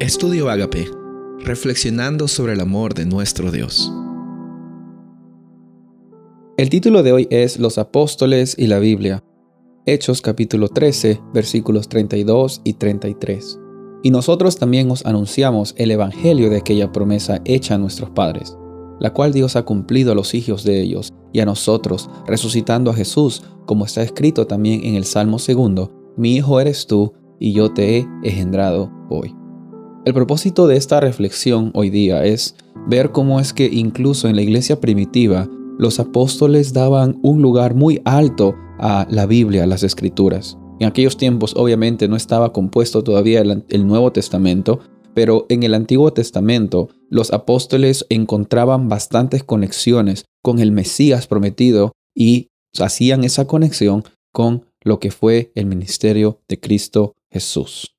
Estudio Agape, reflexionando sobre el amor de nuestro Dios. El título de hoy es Los apóstoles y la Biblia. Hechos capítulo 13, versículos 32 y 33. Y nosotros también os anunciamos el Evangelio de aquella promesa hecha a nuestros padres, la cual Dios ha cumplido a los hijos de ellos y a nosotros, resucitando a Jesús, como está escrito también en el Salmo segundo, mi hijo eres tú, y yo te he engendrado hoy. El propósito de esta reflexión hoy día es ver cómo es que incluso en la iglesia primitiva los apóstoles daban un lugar muy alto a la Biblia, a las escrituras. En aquellos tiempos obviamente no estaba compuesto todavía el, Nuevo Testamento, pero en el Antiguo Testamento los apóstoles encontraban bastantes conexiones con el Mesías prometido y hacían esa conexión con lo que fue el ministerio de Cristo Jesús.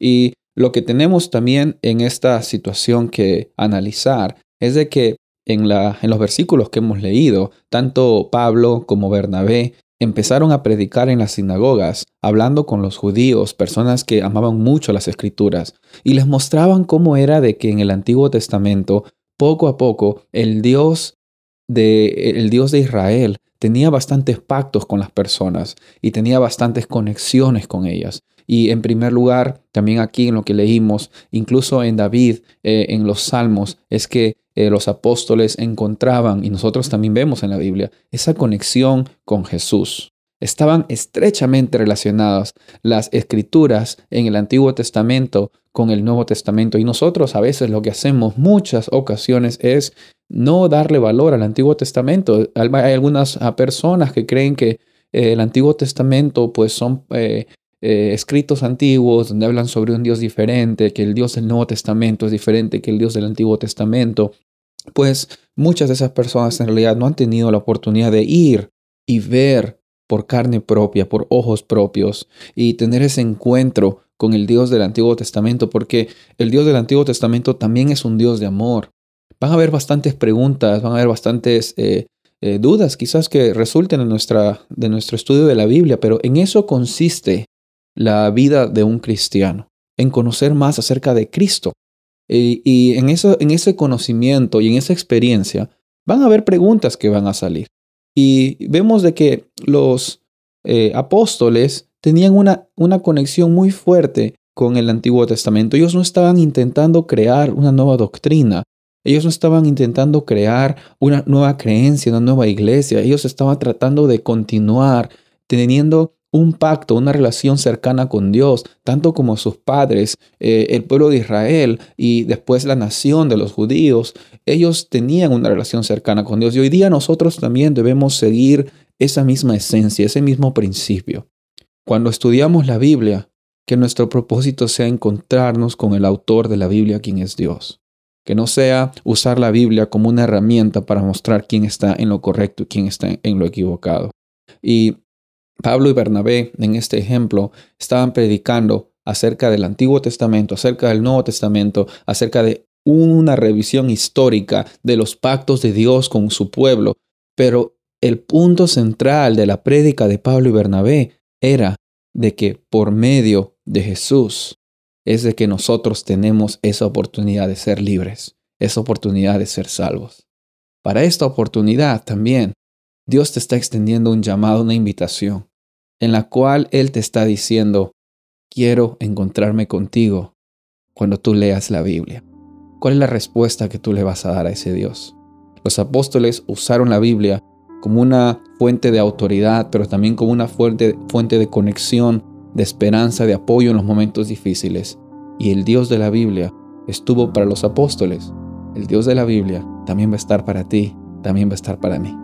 Y lo que tenemos también en esta situación que analizar es de que en, los versículos que hemos leído, tanto Pablo como Bernabé empezaron a predicar en las sinagogas, hablando con los judíos, personas que amaban mucho las escrituras, y les mostraban cómo era de que en el Antiguo Testamento, poco a poco, el Dios de Israel tenía bastantes pactos con las personas y tenía bastantes conexiones con ellas. Y en primer lugar, también aquí en lo que leímos, incluso en David, eh, en los Salmos, es que eh, los apóstoles encontraban, y nosotros también vemos en la Biblia, esa conexión con Jesús. Estaban estrechamente relacionadas las escrituras en el Antiguo Testamento con el Nuevo Testamento. Y nosotros a veces lo que hacemos muchas ocasiones es no darle valor al Antiguo Testamento. Hay algunas ah, personas que creen que eh, el Antiguo Testamento pues son escritos antiguos donde hablan sobre un Dios diferente, que el Dios del Nuevo Testamento es diferente que el Dios del Antiguo Testamento, pues muchas de esas personas en realidad no han tenido la oportunidad de ir y ver por carne propia, por ojos propios, y tener ese encuentro con el Dios del Antiguo Testamento, porque el Dios del Antiguo Testamento también es un Dios de amor. Van a haber bastantes preguntas, van a haber bastantes eh, eh, dudas quizás que resulten en nuestra, de nuestro estudio de la Biblia, pero en eso consiste la vida de un cristiano, en conocer más acerca de Cristo. Y, en, eso, en ese conocimiento y en esa experiencia van a haber preguntas que van a salir. Y vemos de que los eh, apóstoles tenían una, una conexión muy fuerte con el Antiguo Testamento. Ellos no estaban intentando crear una nueva doctrina. Ellos no estaban intentando crear una nueva creencia, una nueva iglesia. Ellos estaban tratando de continuar teniendo un pacto, una relación cercana con Dios, tanto como sus padres, eh, el pueblo de Israel y después la nación de los judíos, ellos tenían una relación cercana con Dios. Y hoy día nosotros también debemos seguir esa misma esencia, ese mismo principio. Cuando estudiamos la Biblia, que nuestro propósito sea encontrarnos con el autor de la Biblia, quien es Dios. Que no sea usar la Biblia como una herramienta para mostrar quién está en lo correcto y quién está en lo equivocado. Y Pablo y Bernabé, en este ejemplo, estaban predicando acerca del Antiguo Testamento, acerca del Nuevo Testamento, acerca de una revisión histórica de los pactos de Dios con su pueblo. Pero el punto central de la prédica de Pablo y Bernabé era de que por medio de Jesús es de que nosotros tenemos esa oportunidad de ser libres, esa oportunidad de ser salvos. Para esta oportunidad también Dios te está extendiendo un llamado, una invitación, en la cual Él te está diciendo, quiero encontrarme contigo cuando tú leas la Biblia. ¿Cuál es la respuesta que tú le vas a dar a ese Dios? Los apóstoles usaron la Biblia como una fuente de autoridad, pero también como una fuente, fuente de conexión, de esperanza, de apoyo en los momentos difíciles. Y el Dios de la Biblia estuvo para los apóstoles. El Dios de la Biblia también va a estar para ti, también va a estar para mí.